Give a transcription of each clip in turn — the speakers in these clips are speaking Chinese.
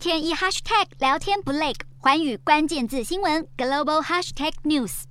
天一 hashtag 聊天不累，环宇关键字新闻 global hashtag news。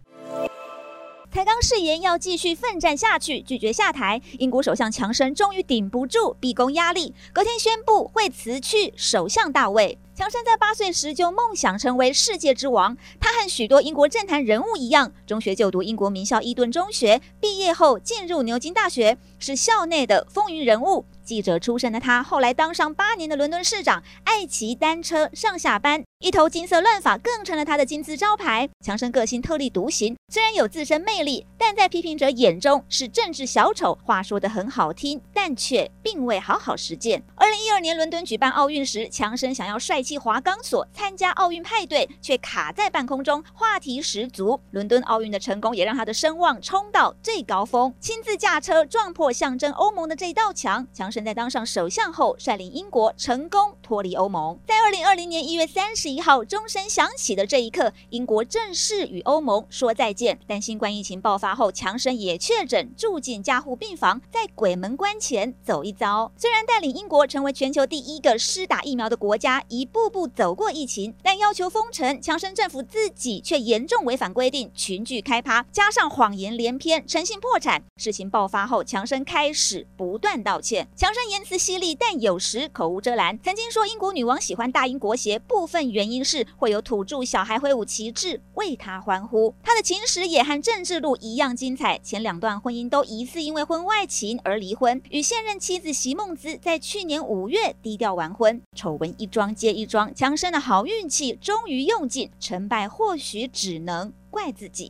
才刚誓言要继续奋战下去，拒绝下台，英国首相强生终于顶不住逼宫压力，隔天宣布会辞去首相大位。强生在八岁时就梦想成为世界之王。他和许多英国政坛人物一样，中学就读英国名校伊顿中学，毕业后进入牛津大学，是校内的风云人物。记者出身的他，后来当上八年的伦敦市长，爱骑单车上下班，一头金色乱发更成了他的金字招牌。强生个性特立独行，虽然有自身魅力，但在批评者眼中是政治小丑。话说得很好听，但却并未好好实践。二零一二年伦敦举办奥运时，强生想要帅气气滑钢索参加奥运派对，却卡在半空中，话题十足。伦敦奥运的成功也让他的声望冲到最高峰，亲自驾车撞破象征欧盟的这道墙。强生。在当上首相后，率领英国成功脱离欧盟。在二零二零年一月三十一号钟声响起的这一刻，英国正式与欧盟说再见。但新冠疫情爆发后，强生也确诊住进加护病房，在鬼门关前走一遭。虽然带领英国成为全球第一个施打疫苗的国家，一步步步走过疫情，但要求封城，强生政府自己却严重违反规定，群聚开趴，加上谎言连篇，诚信破产。事情爆发后，强生开始不断道歉。强生言辞犀利，但有时口无遮拦。曾经说英国女王喜欢大英国协，部分原因是会有土著小孩挥舞旗帜为她欢呼。他的情史也和政治路一样精彩。前两段婚姻都疑似因为婚外情而离婚，与现任妻子席梦姿在去年五月低调完婚。丑闻一桩接一桩，强生的好运气终于用尽，成败或许只能怪自己。